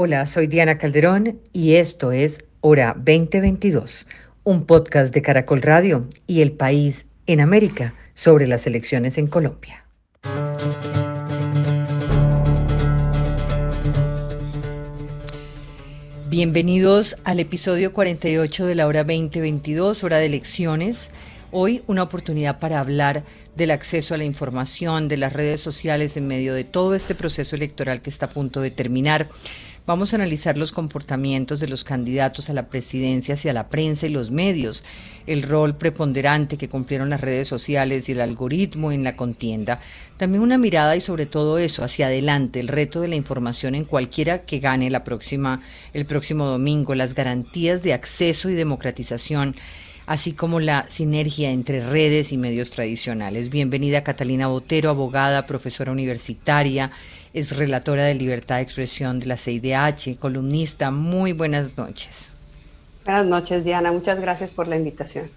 Hola, soy Diana Calderón y esto es Hora 2022, un podcast de Caracol Radio y El País en América sobre las elecciones en Colombia. Bienvenidos al episodio 48 de la Hora 2022, hora de elecciones. Hoy una oportunidad para hablar del acceso a la información, de las redes sociales en medio de todo este proceso electoral que está a punto de terminar. Vamos a analizar los comportamientos de los candidatos a la presidencia hacia la prensa y los medios, el rol preponderante que cumplieron las redes sociales y el algoritmo en la contienda. También una mirada y sobre todo eso hacia adelante, el reto de la información en cualquiera que gane la próxima el próximo domingo, las garantías de acceso y democratización así como la sinergia entre redes y medios tradicionales. Bienvenida Catalina Botero, abogada, profesora universitaria, es relatora de Libertad de Expresión de la CIDH, columnista. Muy buenas noches. Buenas noches, Diana. Muchas gracias por la invitación.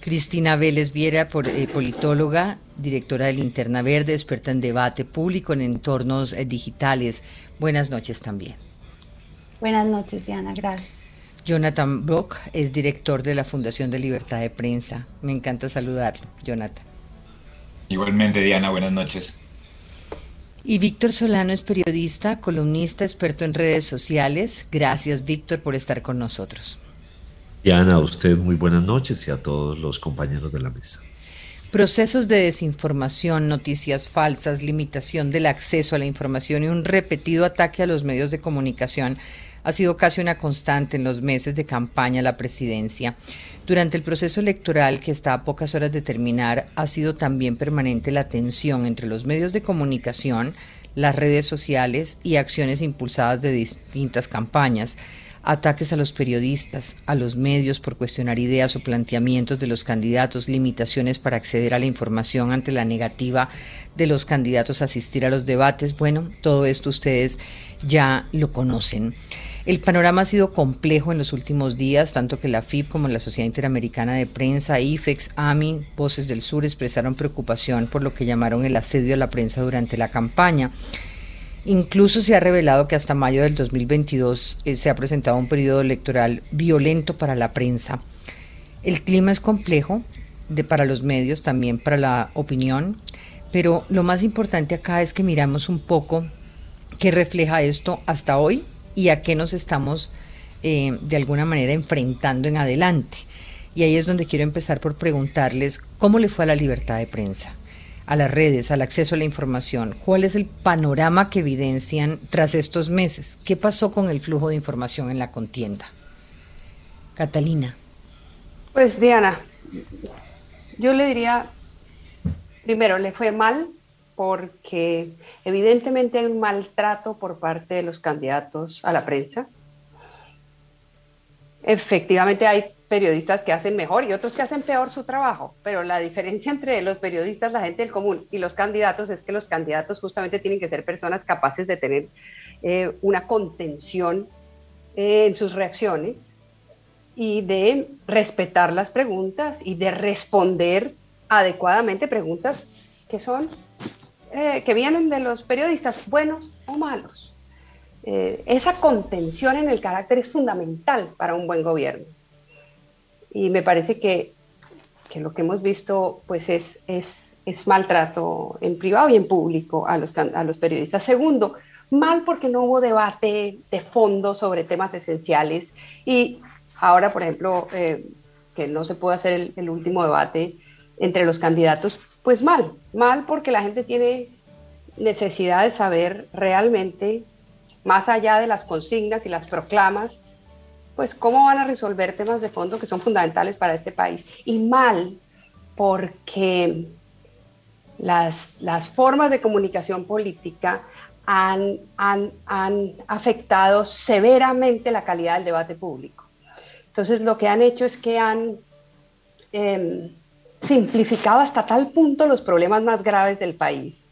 Cristina Vélez Viera, eh, politóloga, directora de Linterna Verde, experta en debate público en entornos eh, digitales. Buenas noches también. Buenas noches, Diana. Gracias. Jonathan Brock es director de la Fundación de Libertad de Prensa. Me encanta saludarlo, Jonathan. Igualmente, Diana, buenas noches. Y Víctor Solano es periodista, columnista, experto en redes sociales. Gracias, Víctor, por estar con nosotros. Diana, a usted muy buenas noches y a todos los compañeros de la mesa. Procesos de desinformación, noticias falsas, limitación del acceso a la información y un repetido ataque a los medios de comunicación ha sido casi una constante en los meses de campaña a la presidencia. Durante el proceso electoral, que está a pocas horas de terminar, ha sido también permanente la tensión entre los medios de comunicación, las redes sociales y acciones impulsadas de distintas campañas ataques a los periodistas, a los medios por cuestionar ideas o planteamientos de los candidatos, limitaciones para acceder a la información ante la negativa de los candidatos a asistir a los debates. Bueno, todo esto ustedes ya lo conocen. El panorama ha sido complejo en los últimos días, tanto que la FIP como la Sociedad Interamericana de Prensa, IFEX, AMI, Voces del Sur expresaron preocupación por lo que llamaron el asedio a la prensa durante la campaña. Incluso se ha revelado que hasta mayo del 2022 eh, se ha presentado un periodo electoral violento para la prensa. El clima es complejo de, para los medios, también para la opinión, pero lo más importante acá es que miramos un poco qué refleja esto hasta hoy y a qué nos estamos eh, de alguna manera enfrentando en adelante. Y ahí es donde quiero empezar por preguntarles cómo le fue a la libertad de prensa, a las redes, al acceso a la información. ¿Cuál es el panorama que evidencian tras estos meses? ¿Qué pasó con el flujo de información en la contienda? Catalina. Pues Diana, yo le diría, primero, le fue mal porque evidentemente hay un maltrato por parte de los candidatos a la prensa. Efectivamente hay periodistas que hacen mejor y otros que hacen peor su trabajo, pero la diferencia entre los periodistas, la gente del común y los candidatos es que los candidatos justamente tienen que ser personas capaces de tener eh, una contención eh, en sus reacciones y de respetar las preguntas y de responder adecuadamente preguntas que son eh, que vienen de los periodistas, buenos o malos. Eh, esa contención en el carácter es fundamental para un buen gobierno. Y me parece que, que lo que hemos visto pues es, es, es, maltrato en privado y en público a los, a los periodistas. Segundo, mal porque no hubo debate de fondo sobre temas esenciales y ahora, por ejemplo, eh, que no se pudo hacer el, el último debate entre los candidatos, pues mal, mal porque la gente tiene necesidad de saber realmente, más allá de las consignas y las proclamas, pues cómo van a resolver temas de fondo que son fundamentales para este país. Y mal porque las, las formas de comunicación política han, han, han, afectado severamente la calidad del debate público. Entonces lo que han hecho es que han... Eh, simplificado hasta tal punto los problemas más graves del país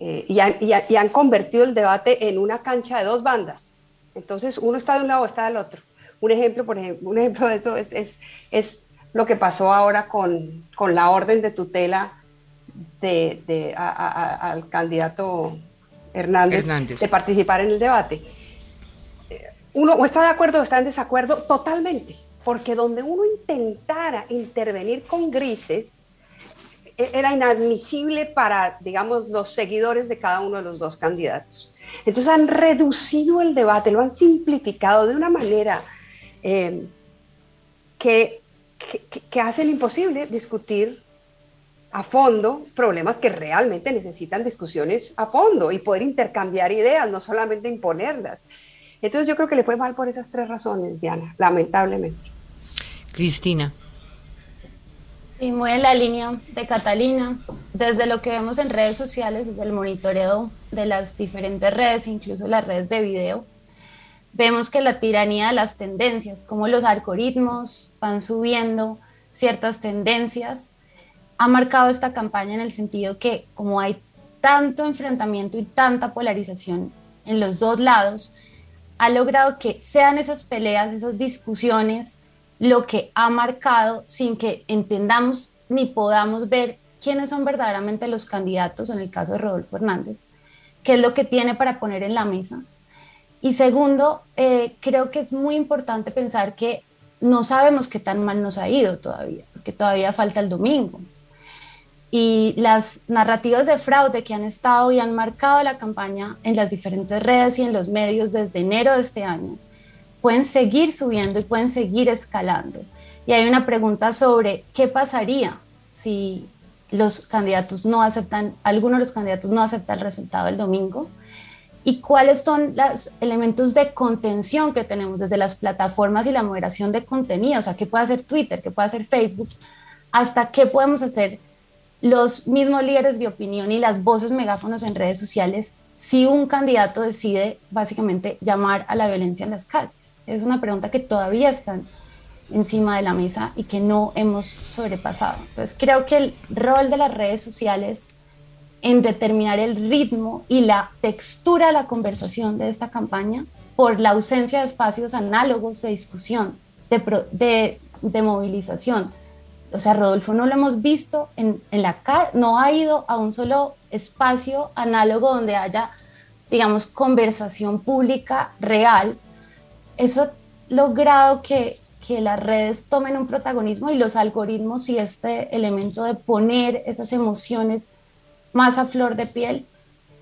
eh, y, han, convertido el debate en una cancha de dos bandas. Entonces, uno está de un lado, está del otro. Un ejemplo, por ejemplo, un ejemplo de eso es, es, lo que pasó ahora con, con, la orden de tutela de, al candidato Hernández, de participar en el debate. uno o está de acuerdo o está en desacuerdo totalmente, porque donde uno intentara intervenir con grises, e, era inadmisible para, digamos, los seguidores de cada uno de los dos candidatos. Entonces han reducido el debate, lo han simplificado de una manera eh, que, hacen imposible discutir a fondo problemas que realmente necesitan discusiones a fondo y poder intercambiar ideas, no solamente imponerlas. Entonces yo creo que le fue mal por esas tres razones, Diana, lamentablemente. Cristina. Y muy en la línea de Catalina, desde lo que vemos en redes sociales, desde el monitoreo de las diferentes redes, incluso las redes de video, vemos que la tiranía de las tendencias, como los algoritmos van subiendo ciertas tendencias, ha marcado esta campaña en el sentido que como hay tanto enfrentamiento y tanta polarización en los dos lados, ha logrado que sean esas peleas, esas discusiones, lo que ha marcado sin que entendamos ni podamos ver quiénes son verdaderamente los candidatos, en el caso de Rodolfo Hernández, qué es lo que tiene para poner en la mesa. Y segundo, eh, creo que es muy importante pensar que no sabemos qué tan mal nos ha ido todavía, porque todavía falta el domingo. Y las narrativas de fraude que han estado y han marcado la campaña en las diferentes redes y en los medios desde enero de este año pueden seguir subiendo y pueden seguir escalando. Y hay una pregunta sobre qué pasaría si los candidatos no aceptan, algunos de los candidatos no aceptan el resultado del domingo y cuáles son los elementos de contención que tenemos desde las plataformas y la moderación de contenido, o sea, qué puede hacer Twitter, qué puede hacer Facebook, hasta qué podemos hacer los mismos líderes de opinión y las voces megáfonos en redes sociales si un candidato decide básicamente llamar a la violencia en las calles? Es una pregunta que todavía está encima de la mesa y que no hemos sobrepasado. Entonces creo que el rol de las redes sociales en determinar el ritmo y la textura de la conversación de esta campaña por la ausencia de espacios análogos de discusión, de, movilización, o sea, Rodolfo no lo hemos visto en, en la calle, no ha ido a un solo espacio análogo donde haya, digamos, conversación pública real. Eso ha logrado que, que las redes tomen un protagonismo y los algoritmos y este elemento de poner esas emociones más a flor de piel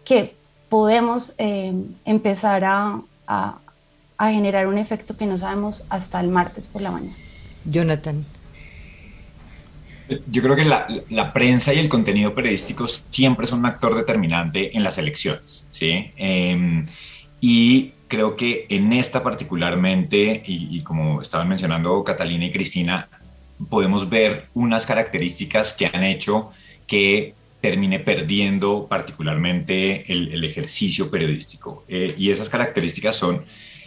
que podemos eh, empezar a, a, a generar un efecto que no sabemos hasta el martes por la mañana. Jonathan. Yo creo que la, prensa y el contenido periodístico siempre son un actor determinante en las elecciones, ¿sí? Eh, y creo que en esta particularmente, y, como estaban mencionando Catalina y Cristina, podemos ver unas características que han hecho que termine perdiendo particularmente el, el ejercicio periodístico. Eh, y esas características son,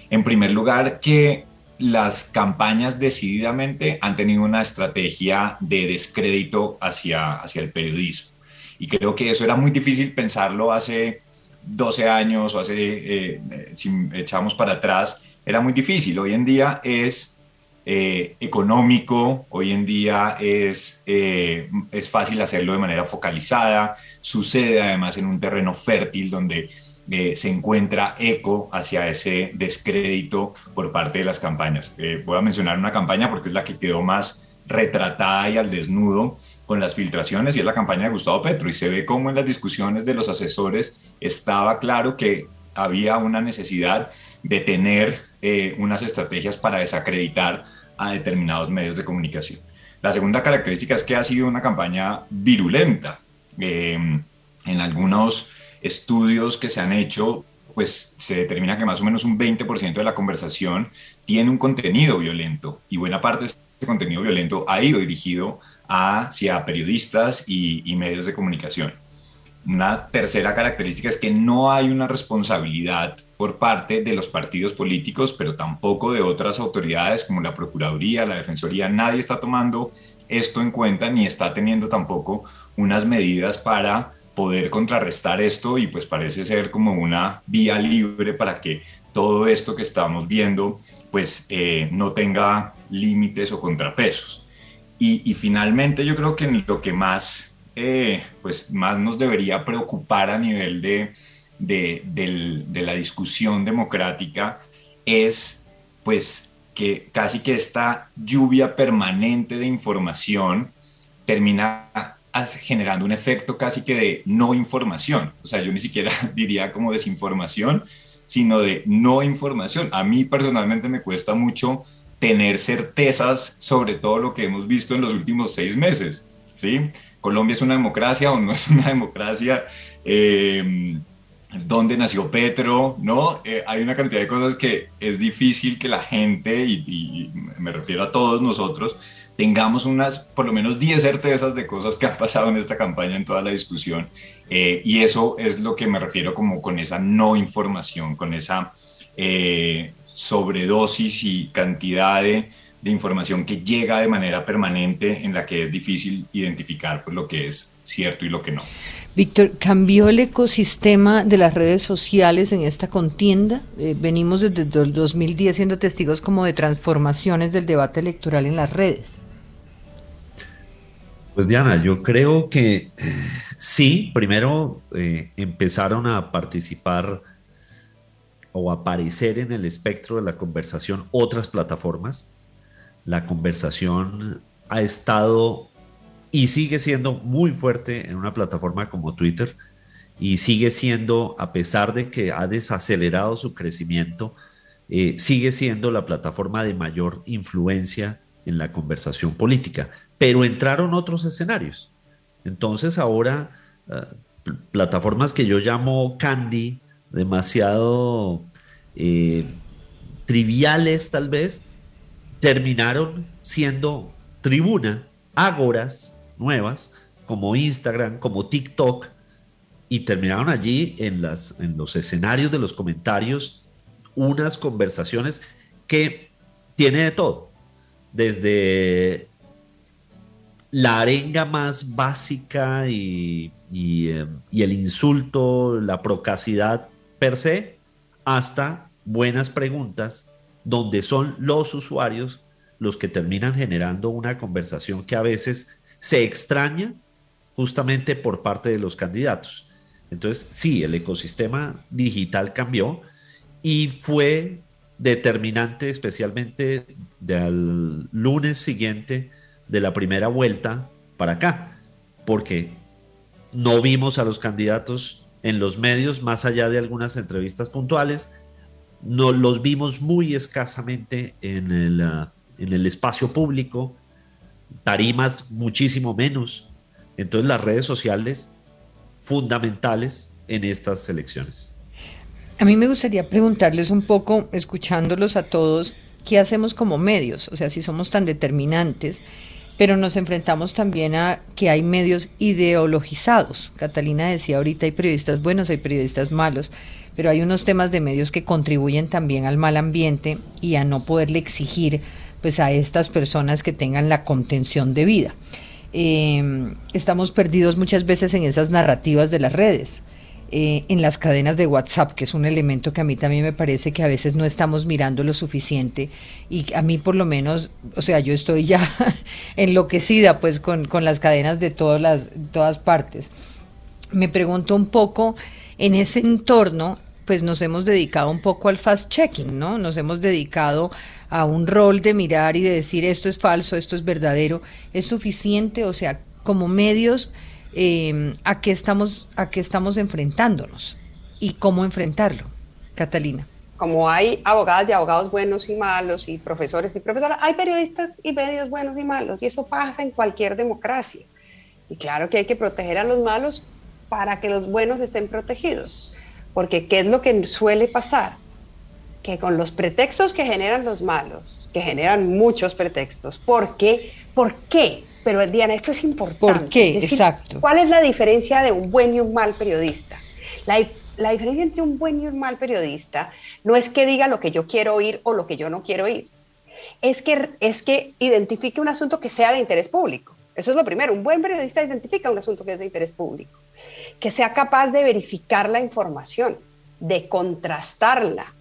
en primer lugar, que las campañas decididamente han tenido una estrategia de descrédito hacia, hacia el periodismo. Y creo que eso era muy difícil pensarlo hace 12 años o hace, eh, si echamos para atrás, era muy difícil. Hoy en día es eh, económico, hoy en día es, eh, es fácil hacerlo de manera focalizada, sucede además en un terreno fértil donde eh, se encuentra eco hacia ese descrédito por parte de las campañas. Eh, voy a mencionar una campaña porque es la que quedó más retratada y al desnudo con las filtraciones y es la campaña de Gustavo Petro y se ve como en las discusiones de los asesores estaba claro que había una necesidad de tener eh, unas estrategias para desacreditar a determinados medios de comunicación. La segunda característica es que ha sido una campaña virulenta. En algunos estudios que se han hecho, pues se determina que más o menos un 20% de la conversación tiene un contenido violento y buena parte de ese contenido violento ha ido dirigido hacia periodistas y, medios de comunicación. Una tercera característica es que no hay una responsabilidad por parte de los partidos políticos, pero tampoco de otras autoridades como la Procuraduría, la Defensoría. Nadie está tomando esto en cuenta ni está teniendo tampoco unas medidas para poder contrarrestar esto y pues parece ser como una vía libre para que todo esto que estamos viendo pues eh, no tenga límites o contrapesos. Y, finalmente yo creo que lo que más, eh, pues más nos debería preocupar a nivel de, de, de, de la discusión democrática es pues que casi que esta lluvia permanente de información termina generando un efecto casi que de no información. O sea, yo ni siquiera diría como desinformación, sino de no información. A mí personalmente me cuesta mucho tener certezas sobre todo lo que hemos visto en los últimos seis meses. ¿sí? Colombia es una democracia o no es una democracia. Eh, dónde nació Petro, ¿no? Eh, hay una cantidad de cosas que es difícil que la gente, y, me refiero a todos nosotros, tengamos unas, por lo menos 10 certezas de cosas que han pasado en esta campaña, en toda la discusión. Eh, y eso es lo que me refiero como con esa no información, con esa eh, sobredosis y cantidad de, información que llega de manera permanente en la que es difícil identificar pues, lo que es cierto y lo que no. Víctor, ¿cambió el ecosistema de las redes sociales en esta contienda? Eh, venimos desde el 2010 siendo testigos como de transformaciones del debate electoral en las redes. Pues Diana, yo creo que eh, sí, primero eh, empezaron a participar o aparecer en el espectro de la conversación otras plataformas. La conversación ha estado y sigue siendo muy fuerte en una plataforma como Twitter y sigue siendo, a pesar de que ha desacelerado su crecimiento, eh, sigue siendo la plataforma de mayor influencia en la conversación política. Pero entraron otros escenarios. Entonces ahora eh, plataformas que yo llamo candy, demasiado eh, triviales tal vez, terminaron siendo tribuna, ágoras, nuevas, como Instagram, como TikTok, y terminaron allí en, las, en los escenarios de los comentarios unas conversaciones que tiene de todo, desde la arenga más básica y, eh, y, el insulto, la procacidad per se, hasta buenas preguntas donde son los usuarios los que terminan generando una conversación que a veces se extraña justamente por parte de los candidatos. Entonces, sí, el ecosistema digital cambió y fue determinante especialmente del lunes siguiente de la primera vuelta para acá, porque no vimos a los candidatos en los medios más allá de algunas entrevistas puntuales, no los vimos muy escasamente en el, ah, en el espacio público, tarimas muchísimo menos. Entonces las redes sociales fundamentales en estas elecciones. A mí me gustaría preguntarles un poco, escuchándolos a todos, ¿qué hacemos como medios? O sea, si somos tan determinantes, pero nos enfrentamos también a que hay medios ideologizados. Catalina decía ahorita hay periodistas buenos, hay periodistas malos, pero hay unos temas de medios que contribuyen también al mal ambiente y a no poderle exigir pues a estas personas que tengan la contención de vida. Eh, estamos perdidos muchas veces en esas narrativas de las redes. Eh, en las cadenas de WhatsApp, que es un elemento que a mí también me parece que a veces no estamos mirando lo suficiente y a mí por lo menos, o sea, yo estoy ya enloquecida pues con, con las cadenas de todas las todas partes. Me pregunto un poco en ese entorno, pues nos hemos dedicado un poco al fast checking, ¿no? Nos hemos dedicado a un rol de mirar y de decir esto es falso, esto es verdadero, es suficiente, o sea, como medios, eh, ¿a, qué estamos, ¿a qué estamos enfrentándonos y cómo enfrentarlo? Catalina. Como hay abogadas y abogados buenos y malos y profesores y profesoras, hay periodistas y medios buenos y malos y eso pasa en cualquier democracia. Y claro que hay que proteger a los malos para que los buenos estén protegidos. Porque ¿qué es lo que suele pasar? que con los pretextos que generan los malos, que generan muchos pretextos, ¿por qué? ¿Por qué? Pero Diana, esto es importante. ¿Por qué? Exacto. ¿Cuál es la diferencia de un buen y un mal periodista? La, la diferencia entre un buen y un mal periodista no es que diga lo que yo quiero oír o lo que yo no quiero oír. Es que, es que identifique un asunto que sea de interés público. Eso es lo primero. Un buen periodista identifica un asunto que es de interés público. Que sea capaz de verificar la información, de contrastarla,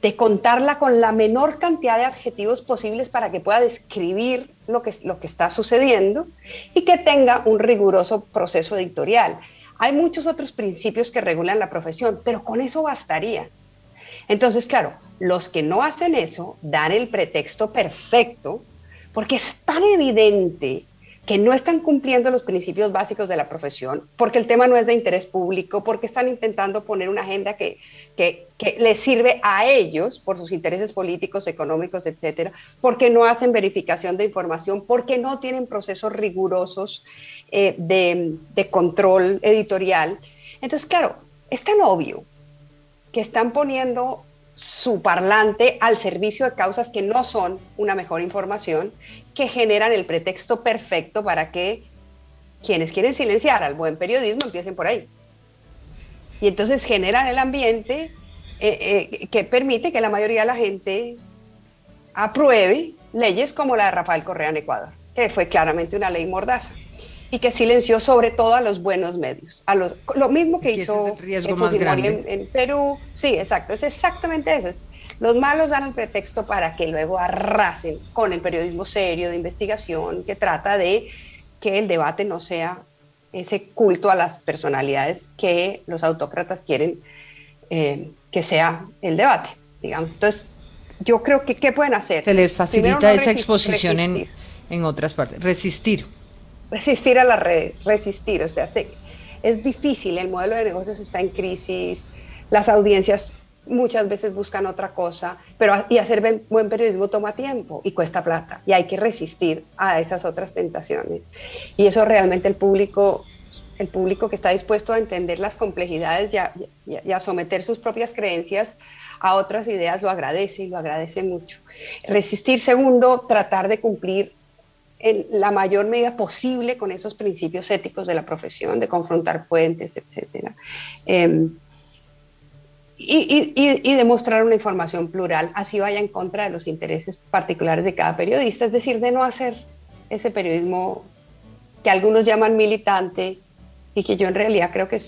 de contarla con la menor cantidad de adjetivos posibles para que pueda describir lo que, lo que está sucediendo y que tenga un riguroso proceso editorial. Hay muchos otros principios que regulan la profesión, pero con eso bastaría. Entonces, claro, los que no hacen eso dan el pretexto perfecto porque es tan evidente que no están cumpliendo los principios básicos de la profesión, porque el tema no es de interés público, porque están intentando poner una agenda que, que, les sirve a ellos por sus intereses políticos, económicos, etcétera, porque no hacen verificación de información, porque no tienen procesos rigurosos eh, de, de control editorial. Entonces, claro, es tan obvio que están poniendo su parlante al servicio de causas que no son una mejor información, que generan el pretexto perfecto para que quienes quieren silenciar al buen periodismo empiecen por ahí. Y entonces generan el ambiente eh, eh, que permite que la mayoría de la gente apruebe leyes como la de Rafael Correa en Ecuador, que fue claramente una ley mordaza y que silenció sobre todo a los buenos medios. A los, lo mismo que hizo en, en, Perú. Sí, exacto, es exactamente eso. Los malos dan el pretexto para que luego arrasen con el periodismo serio de investigación que trata de que el debate no sea ese culto a las personalidades que los autócratas quieren eh, que sea el debate, digamos. Entonces, yo creo que ¿qué pueden hacer? Se les facilita esa exposición en, en otras partes. Resistir resistir a las redes, resistir, o sea, es difícil, el modelo de negocios está en crisis, las audiencias muchas veces buscan otra cosa, pero y hacer buen periodismo toma tiempo y cuesta plata y hay que resistir a esas otras tentaciones. Y eso realmente el público, el público que está dispuesto a entender las complejidades y a someter sus propias creencias a otras ideas lo agradece y lo agradece mucho. Resistir, segundo, tratar de cumplir en la mayor medida posible con esos principios éticos de la profesión, de confrontar puentes, etc. Em, y, y, demostrar una información plural, así vaya en contra de los intereses particulares de cada periodista, es decir, de no hacer ese periodismo que algunos llaman militante y que yo en realidad creo que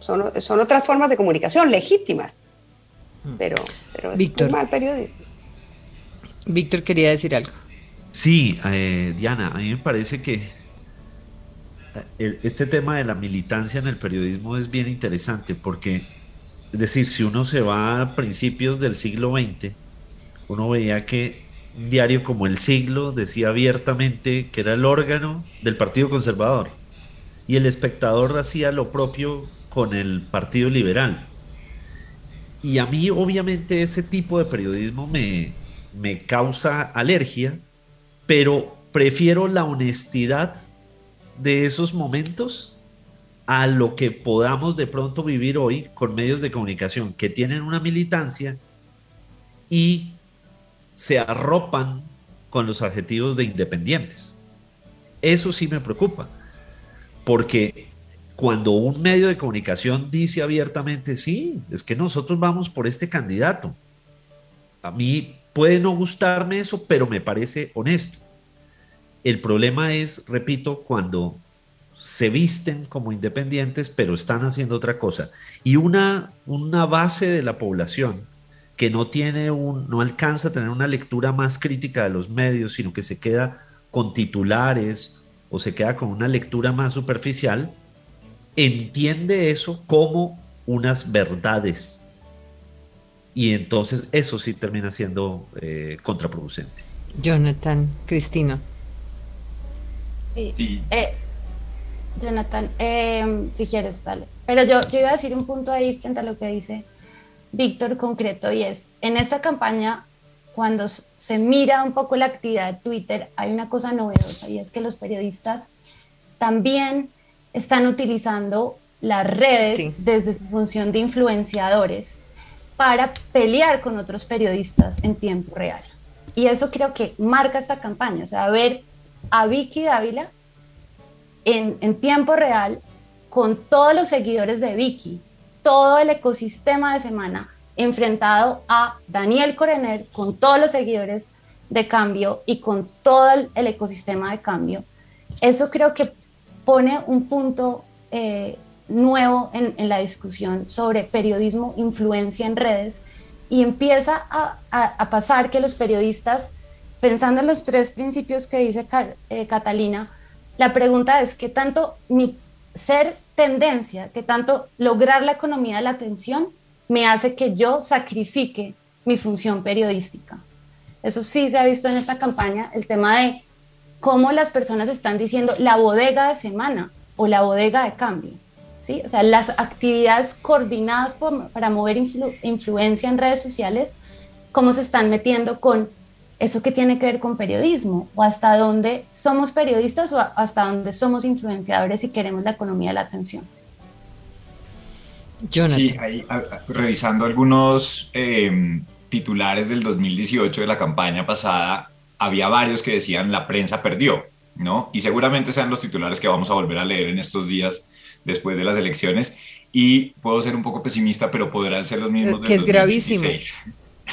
son, son otras formas de comunicación legítimas, mm. pero, pero es Víctor, mal periodismo. Víctor quería decir algo. Sí, eh, Diana, a mí me parece que eh, este tema de la militancia en el periodismo es bien interesante porque, es decir, si uno se va a principios del siglo XX, uno veía que un diario como El Siglo decía abiertamente que era el órgano del Partido Conservador y el espectador hacía lo propio con el Partido Liberal. Y a mí obviamente ese tipo de periodismo me, me causa alergia pero prefiero la honestidad de esos momentos a lo que podamos de pronto vivir hoy con medios de comunicación que tienen una militancia y se arropan con los adjetivos de independientes. Eso sí me preocupa, porque cuando un medio de comunicación dice abiertamente, sí, es que nosotros vamos por este candidato, a mí Puede no gustarme eso, pero me parece honesto. El problema es, repito, cuando se visten como independientes, pero están haciendo otra cosa. Y una, una base de la población que no tiene un, no alcanza a tener una lectura más crítica de los medios, sino que se queda con titulares o se queda con una lectura más superficial, entiende eso como unas verdades y entonces eso sí termina siendo eh, contraproducente. Jonathan, Cristina. Sí. Eh, Jonathan, eh, si quieres, dale. Pero yo, yo iba a decir un punto ahí frente a lo que dice Víctor concreto y es, en esta campaña, cuando se mira un poco la actividad de Twitter, hay una cosa novedosa y es que los periodistas también están utilizando las redes desde su función de influenciadores para pelear con otros periodistas en tiempo real. Y eso creo que marca esta campaña, o sea, ver a Vicky Dávila en, tiempo real con todos los seguidores de Vicky, todo el ecosistema de semana enfrentado a Daniel Corener con todos los seguidores de cambio y con todo el, ecosistema de cambio. Eso creo que pone un punto eh, nuevo en, la discusión sobre periodismo, influencia en redes, y empieza a, pasar que los periodistas, pensando en los tres principios que dice eh, Catalina, la pregunta es qué tanto mi ser tendencia, qué tanto lograr la economía de la atención me hace que yo sacrifique mi función periodística. Eso sí se ha visto en esta campaña, el tema de cómo las personas están diciendo la bodega de semana o la bodega de cambio. ¿sí? O sea, las actividades coordinadas para mover influencia en redes sociales, cómo se están metiendo con eso que tiene que ver con periodismo o hasta dónde somos periodistas o hasta dónde somos influenciadores y queremos la economía de la atención. Sí, ahí, revisando algunos em, titulares del 2018 de la campaña pasada, había varios que decían la prensa perdió, ¿no? Y seguramente sean los titulares que vamos a volver a leer en estos días después de las elecciones. Y puedo ser un poco pesimista, pero podrán ser los mismos. Que es gravísimo.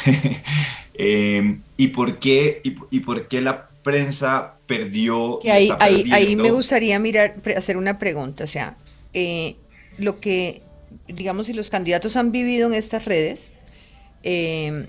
Em, ¿y, por qué, y, por qué la prensa perdió? ahí, ahí, me gustaría mirar, hacer una pregunta. O sea, eh, lo que, digamos, si los candidatos han vivido en estas redes, eh,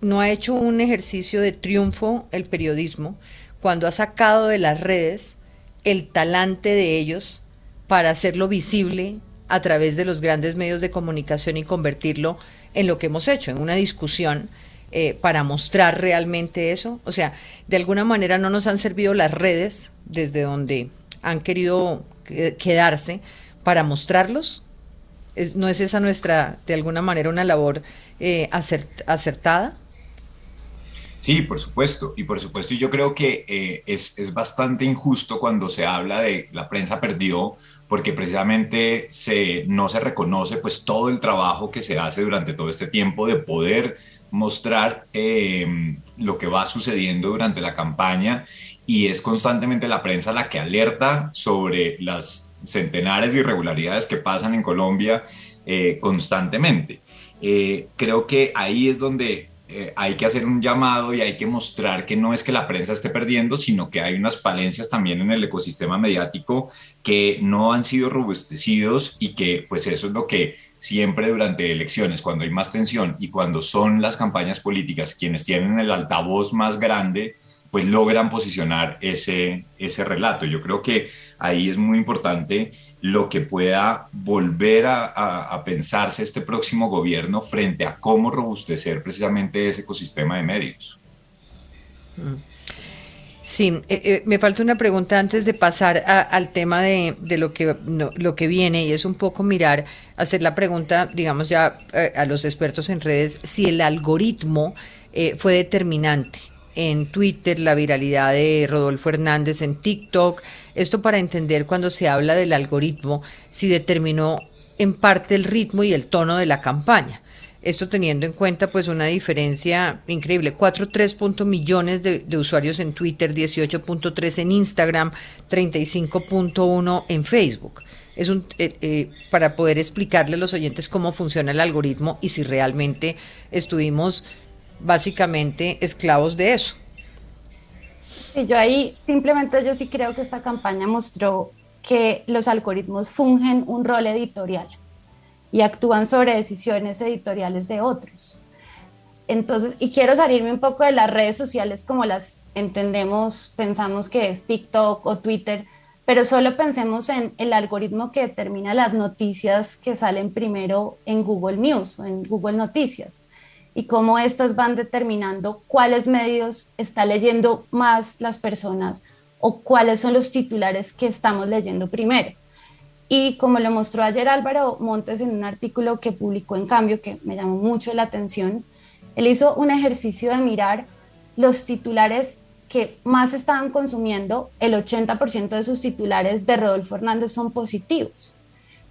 no ha hecho un ejercicio de triunfo el periodismo cuando ha sacado de las redes el talante de ellos para hacerlo visible a través de los grandes medios de comunicación y convertirlo en lo que hemos hecho, en una discusión eh, para mostrar realmente eso. O sea, de alguna manera no nos han servido las redes desde donde han querido quedarse para mostrarlos. ¿No es esa nuestra, de alguna manera, una labor eh, acertada? Sí, por supuesto. Y por supuesto, yo creo que eh, es, es, bastante injusto cuando se habla de la prensa perdió, porque precisamente se, no se reconoce pues todo el trabajo que se hace durante todo este tiempo de poder mostrar em, lo que va sucediendo durante la campaña y es constantemente la prensa la que alerta sobre las centenares de irregularidades que pasan en Colombia eh, constantemente. Eh, creo que ahí es donde eh, hay que hacer un llamado y hay que mostrar que no es que la prensa esté perdiendo, sino que hay unas falencias también en el ecosistema mediático que no han sido robustecidos y que pues eso es lo que siempre durante elecciones, cuando hay más tensión y cuando son las campañas políticas quienes tienen el altavoz más grande, pues logran posicionar ese, ese relato. Yo creo que ahí es muy importante lo que pueda volver a, pensarse este próximo gobierno frente a cómo robustecer precisamente ese ecosistema de medios. Mm. Sí, eh, eh, me falta una pregunta antes de pasar al tema de, lo, que, lo que viene y es un poco mirar, hacer la pregunta, digamos ya eh, a los expertos en redes, si el algoritmo fue determinante en Twitter, la viralidad de Rodolfo Hernández en TikTok. Esto para entender cuando se habla del algoritmo, si determinó en parte el ritmo y el tono de la campaña. Esto teniendo en cuenta pues una diferencia increíble, 4.3 millones de, usuarios en Twitter, 18.3 en Instagram, 35.1 en Facebook. Es un, eh, eh, para poder explicarle a los oyentes cómo funciona el algoritmo y si realmente estuvimos básicamente esclavos de eso. Y yo ahí simplemente yo sí creo que esta campaña mostró que los algoritmos fungen un rol editorial y actúan sobre decisiones editoriales de otros. Entonces, y quiero salirme un poco de las redes sociales como las entendemos, pensamos que es TikTok o Twitter, pero solo pensemos en el algoritmo que determina las noticias que salen primero en Google News o en Google Noticias y cómo estas van determinando cuáles medios está leyendo más las personas o cuáles son los titulares que estamos leyendo primero. Y como lo mostró ayer Álvaro Montes en un artículo que publicó en cambio, que me llamó mucho la atención, él hizo un ejercicio de mirar los titulares que más estaban consumiendo, el 80% de esos titulares de Rodolfo Hernández son positivos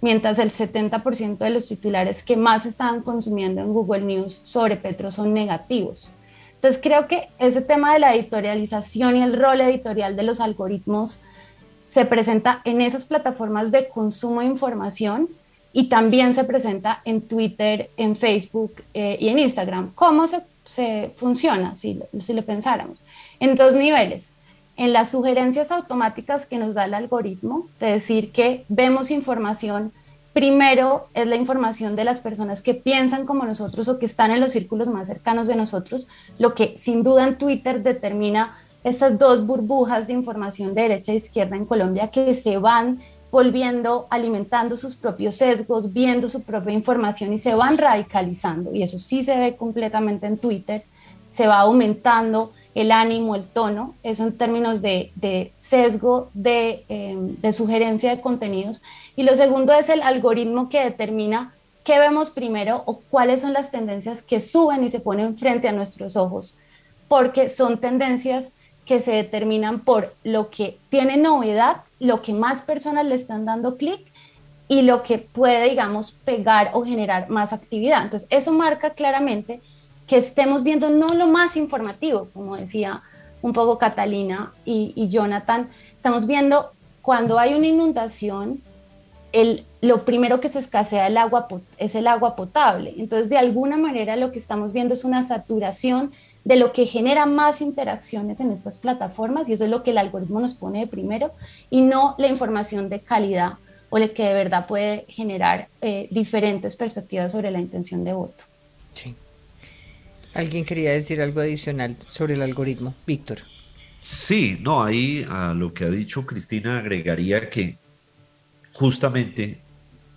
mientras el 70% de los titulares que más estaban consumiendo en Google News sobre Petro son negativos. Entonces creo que ese tema de la editorialización y el rol editorial de los algoritmos se presenta en esas plataformas de consumo de información y también se presenta en Twitter, en Facebook eh, y en Instagram. ¿Cómo se, funciona, si lo pensáramos? En dos niveles en las sugerencias automáticas que nos da el algoritmo, de decir que vemos información, primero es la información de las personas que piensan como nosotros o que están en los círculos más cercanos de nosotros, lo que sin duda en Twitter determina estas dos burbujas de información de derecha e izquierda en Colombia que se van volviendo, alimentando sus propios sesgos, viendo su propia información y se van radicalizando. Y eso sí se ve completamente en Twitter. Se va aumentando el ánimo, el tono, eso en términos de, sesgo, de, em, de sugerencia de contenidos. Y lo segundo es el algoritmo que determina qué vemos primero o cuáles son las tendencias que suben y se ponen frente a nuestros ojos, porque son tendencias que se determinan por lo que tiene novedad, lo que más personas le están dando clic y lo que puede, digamos, pegar o generar más actividad. Entonces, eso marca claramente que estemos viendo no lo más informativo, como decía un poco Catalina y, Jonathan, estamos viendo cuando hay una inundación, el, lo primero que se escasea el agua, es el agua potable. Entonces, de alguna manera, lo que estamos viendo es una saturación de lo que genera más interacciones en estas plataformas y eso es lo que el algoritmo nos pone de primero y no la información de calidad o la que de verdad puede generar eh, diferentes perspectivas sobre la intención de voto. Sí. ¿Alguien quería decir algo adicional sobre el algoritmo? Víctor. Sí, no, ahí a lo que ha dicho Cristina agregaría que justamente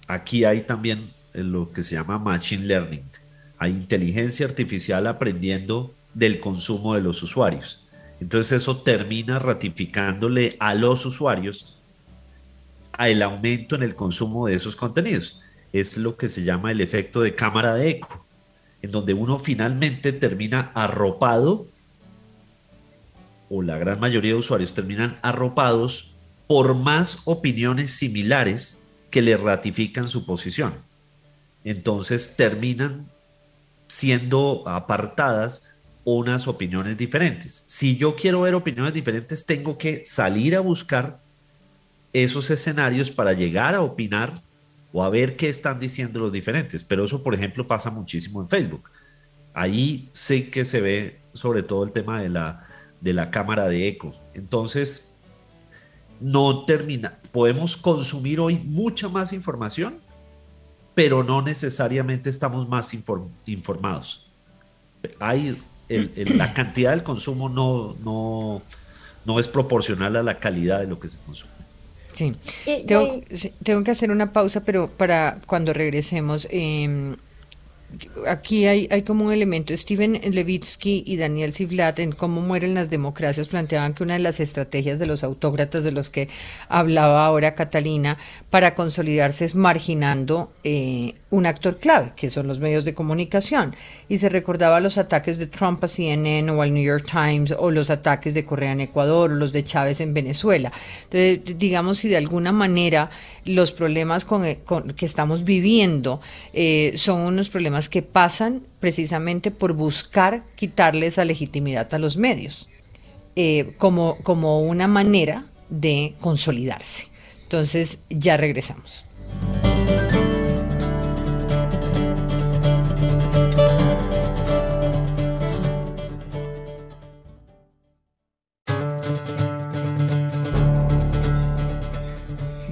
aquí hay también lo que se llama machine learning. Hay inteligencia artificial aprendiendo del consumo de los usuarios. Entonces eso termina ratificándole a los usuarios el aumento en el consumo de esos contenidos. Es lo que se llama el efecto de cámara de eco, en donde uno finalmente termina arropado, o la gran mayoría de usuarios terminan arropados por más opiniones similares que le ratifican su posición. Entonces terminan siendo apartadas unas opiniones diferentes. Si yo quiero ver opiniones diferentes, tengo que salir a buscar esos escenarios para llegar a opinar o a ver qué están diciendo los diferentes. Pero eso, por ejemplo, pasa muchísimo en Facebook. Ahí sí que se ve sobre todo el tema de la, de la cámara de eco. Entonces, no termina. Podemos consumir hoy mucha más información, pero no necesariamente estamos más informados. Hay la cantidad del consumo no, no, no es proporcional a la calidad de lo que se consume. Sí. Tengo, que hacer una pausa, pero para cuando regresemos, eh, aquí hay, como un elemento. Steven Levitsky y Daniel Zivlat en Cómo mueren las democracias planteaban que una de las estrategias de los autócratas de los que hablaba ahora Catalina para consolidarse es marginando eh, un actor clave, que son los medios de comunicación. Y se recordaba los ataques de Trump a CNN o al New York Times o los ataques de Correa en Ecuador o los de Chávez en Venezuela. Entonces, digamos, si de alguna manera los problemas con, que estamos viviendo eh, son unos problemas que pasan precisamente por buscar quitarle esa legitimidad a los medios eh, como, como una manera de consolidarse. Entonces, ya regresamos.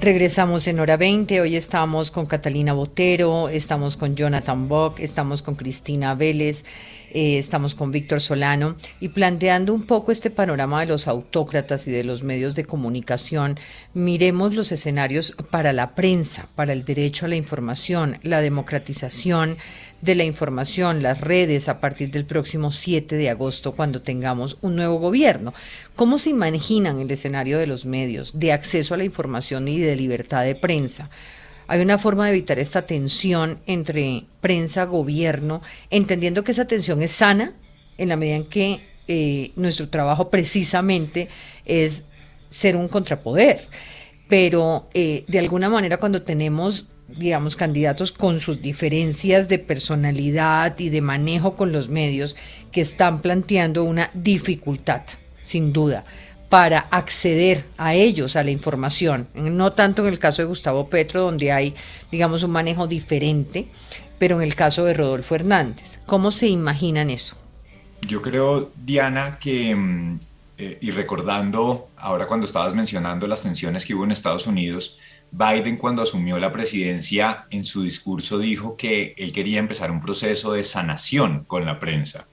Regresamos en hora 20. Hoy estamos con Catalina Botero, estamos con Jonathan Bock, estamos con Cristina Vélez, eh, estamos con Víctor Solano y planteando un poco este panorama de los autócratas y de los medios de comunicación, miremos los escenarios para la prensa, para el derecho a la información, la democratización de la información, las redes a partir del próximo 7 de agosto cuando tengamos un nuevo gobierno. ¿Cómo se imaginan el escenario de los medios, de acceso a la información y de libertad de prensa? Hay una forma de evitar esta tensión entre prensa, gobierno, entendiendo que esa tensión es sana en la medida en que eh, nuestro trabajo precisamente es ser un contrapoder. Pero eh, de alguna manera cuando tenemos digamos, candidatos con sus diferencias de personalidad y de manejo con los medios que están planteando una dificultad, sin duda para acceder a ellos, a la información. No tanto en el caso de Gustavo Petro, donde hay, digamos, un manejo diferente, pero en el caso de Rodolfo Hernández. ¿Cómo se imaginan eso? Yo creo, Diana, que, mm, eh, y recordando ahora cuando estabas mencionando las tensiones que hubo en Estados Unidos, Biden cuando asumió la presidencia en su discurso dijo que él quería empezar un proceso de sanación con la prensa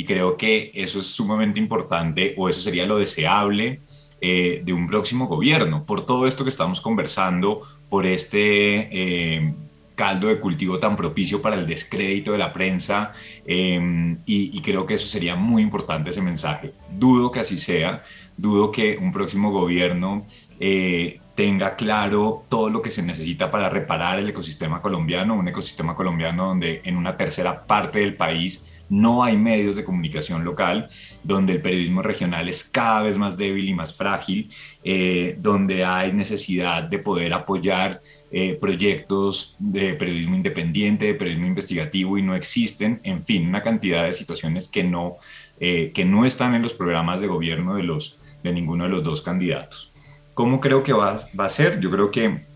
y creo que eso es sumamente importante o eso sería lo deseable eh, de un próximo gobierno, por todo esto que estamos conversando, por este eh, caldo de cultivo tan propicio para el descrédito de la prensa em, y, creo que eso sería muy importante ese mensaje. Dudo que así sea, dudo que un próximo gobierno eh, tenga claro todo lo que se necesita para reparar el ecosistema colombiano, un ecosistema colombiano donde en una tercera parte del país no hay medios de comunicación local, donde el periodismo regional es cada vez más débil y más frágil, eh, donde hay necesidad de poder apoyar eh, proyectos de periodismo independiente, de periodismo investigativo y no existen, en fin, una cantidad de situaciones que no, eh, que no están en los programas de gobierno de, los, de ninguno de los dos candidatos. ¿Cómo creo que va, va a ser? Yo creo que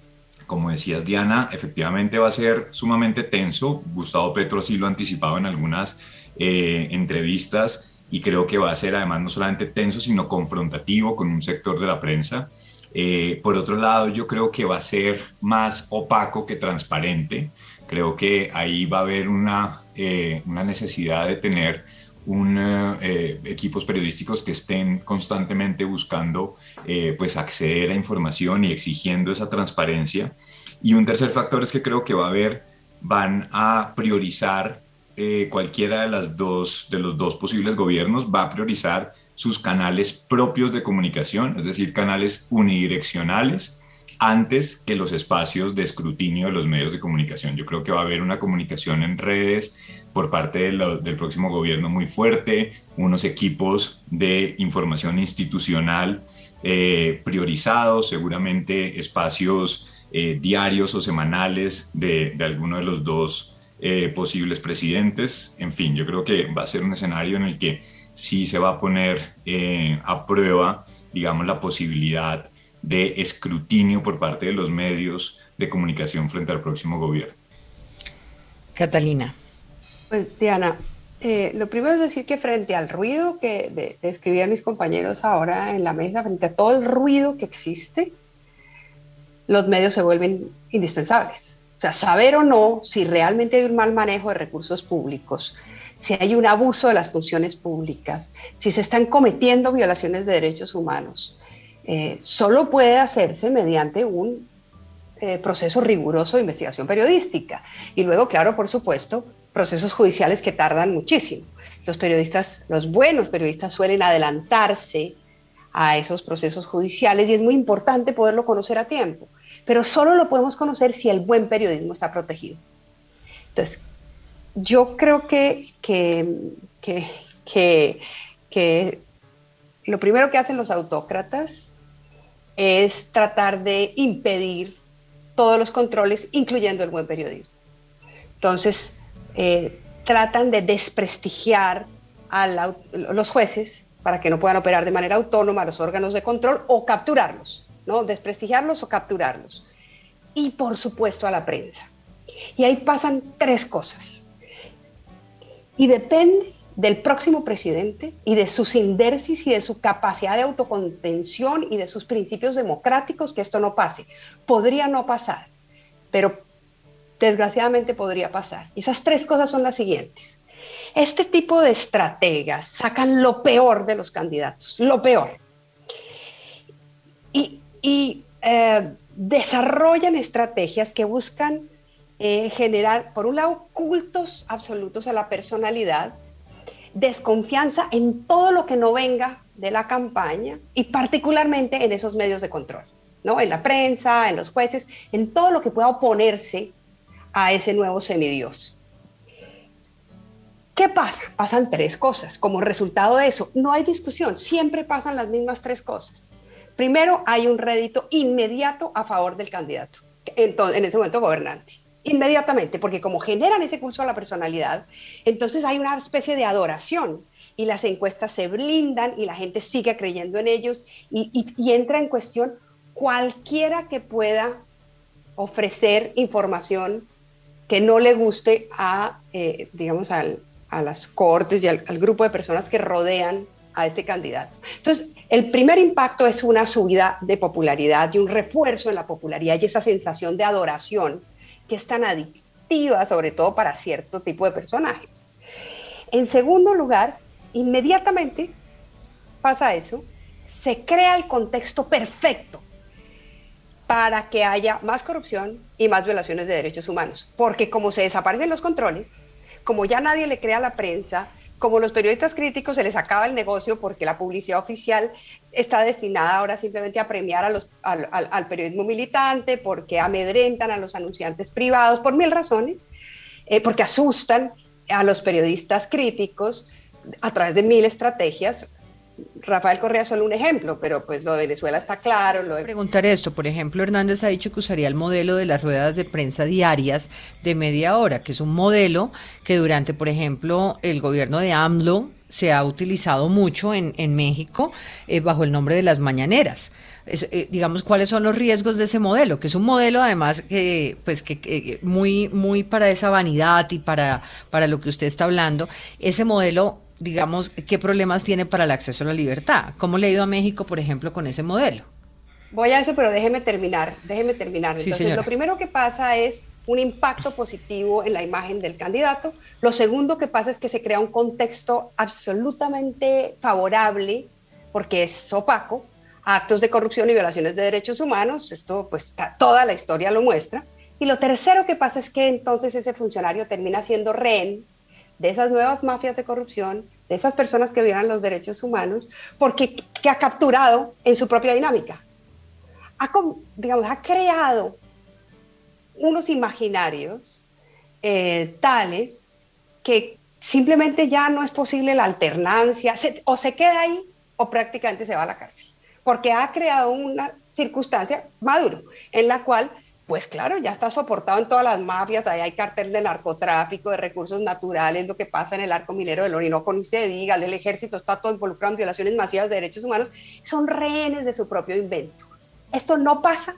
como decías Diana, efectivamente va a ser sumamente tenso. Gustavo Petro sí lo ha anticipado en algunas eh, entrevistas y creo que va a ser además no solamente tenso, sino confrontativo con un sector de la prensa. Eh, por otro lado, yo creo que va a ser más opaco que transparente. Creo que ahí va a haber una, eh, una necesidad de tener un, equipos periodísticos que estén constantemente buscando pues acceder a información y exigiendo esa transparencia. Y un tercer factor es que creo que va a haber, van a priorizar eh, cualquiera de, las dos, de los dos posibles gobiernos va a priorizar sus canales propios de comunicación, es decir, canales unidireccionales, antes que los espacios de escrutinio de los medios de comunicación. Yo creo que va a haber una comunicación en redes por parte del próximo gobierno muy fuerte, unos equipos de información institucional eh, priorizados, seguramente espacios eh, diarios o semanales de, de alguno de los dos eh, posibles presidentes. En fin, yo creo que va a ser un escenario en el que sí se va a poner eh, a prueba, digamos, la posibilidad de escrutinio por parte de los medios de comunicación frente al próximo gobierno. Catalina. Pues Diana, eh, lo primero es decir que frente al ruido que describían mis compañeros ahora en la mesa, frente a todo el ruido que existe, los medios se vuelven indispensables sea, saber o no si realmente hay un mal manejo de recursos públicos, si hay un abuso de las funciones públicas, si se están cometiendo violaciones de derechos humanos, eh, solo puede hacerse mediante un eh, proceso riguroso de investigación periodística. Y luego, claro, por supuesto, procesos judiciales que tardan muchísimo. Los periodistas, los buenos periodistas suelen adelantarse a esos procesos judiciales y es muy importante poderlo conocer a tiempo pero solo lo podemos conocer si el buen periodismo está protegido. Entonces, yo creo que, que, que, lo primero que hacen los autócratas es tratar de impedir todos los controles, incluyendo el buen periodismo. Entonces, eh, tratan de desprestigiar a los jueces para que no puedan operar de manera autónoma los órganos de control o capturarlos. ¿No? Desprestigiarlos o capturarlos. Y por supuesto a la prensa. Y ahí pasan tres cosas. Y depende del próximo presidente y de su sindersis y de su capacidad de autocontención y de sus principios democráticos que esto no pase. Podría no pasar, pero desgraciadamente podría pasar. Y esas tres cosas son las siguientes. Este tipo de estrategas sacan lo peor de los candidatos, lo peor. Y y eh, desarrollan estrategias que buscan eh, generar, por un lado, cultos absolutos a la personalidad, desconfianza en todo lo que no venga de la campaña y particularmente en esos medios de control, ¿no? En la prensa, en los jueces, en todo lo que pueda oponerse a ese nuevo semidios. ¿Qué pasa? Pasan tres cosas. Como resultado de eso, no hay discusión, siempre pasan las mismas tres cosas. Primero, hay un rédito inmediato a favor del candidato, en ese momento gobernante. Inmediatamente, porque como generan ese pulso a la personalidad, entonces hay una especie de adoración y las encuestas se blindan y la gente sigue creyendo en ellos y, entra en cuestión cualquiera que pueda ofrecer información que no le guste a, eh, digamos, a las cortes y al, grupo de personas que rodean a este candidato. Entonces, el primer impacto es una subida de popularidad y un refuerzo en la popularidad y esa sensación de adoración que es tan adictiva, sobre todo para cierto tipo de personajes. En segundo lugar, inmediatamente pasa eso, se crea el contexto perfecto para que haya más corrupción y más violaciones de derechos humanos. Porque como se desaparecen los controles, como ya nadie le crea a la prensa, como los periodistas críticos se les acaba el negocio porque la publicidad oficial está destinada ahora simplemente a premiar al, periodismo militante, porque amedrentan a los anunciantes privados, por mil razones, eh, porque asustan a los periodistas críticos a través de mil estrategias, Rafael Correa es solo un ejemplo, pero pues lo de Venezuela está claro. Lo de... Preguntar esto, por ejemplo, Hernández ha dicho que usaría el modelo de las ruedas de prensa diarias de media hora, que es un modelo que durante, por ejemplo, el gobierno de AMLO se ha utilizado mucho en, México eh, bajo el nombre de las mañaneras. Eh, digamos, cuáles son los riesgos de ese modelo, que es un modelo además pues, que, muy, muy para esa vanidad y para, para lo que usted está hablando. Ese modelo digamos, qué problemas tiene para el acceso a la libertad. ¿Cómo le ha ido a México, por ejemplo, con ese modelo? Voy a eso, pero déjeme terminar, déjeme terminar. Entonces, lo primero que pasa es un impacto positivo en la imagen del candidato. Lo segundo que pasa es que se crea un contexto absolutamente favorable, porque es opaco, a actos de corrupción y violaciones de derechos humanos. Esto, pues, toda la historia lo muestra. Y lo tercero que pasa es que entonces ese funcionario termina siendo rehén de esas nuevas mafias de corrupción, de esas personas que violan los derechos humanos, porque que ha capturado en su propia dinámica. Ha, digamos, ha creado unos imaginarios eh, tales que simplemente ya no es posible la alternancia, o se queda ahí o prácticamente se va a la cárcel, porque ha creado una circunstancia maduro en la cual pues claro, ya está soportado en todas las mafias, ahí hay cartel de narcotráfico, de recursos naturales, lo que pasa en el arco minero del Orinoco, ni se diga, el ejército está todo involucrado en violaciones masivas de derechos humanos, son rehenes de su propio invento. Esto no pasa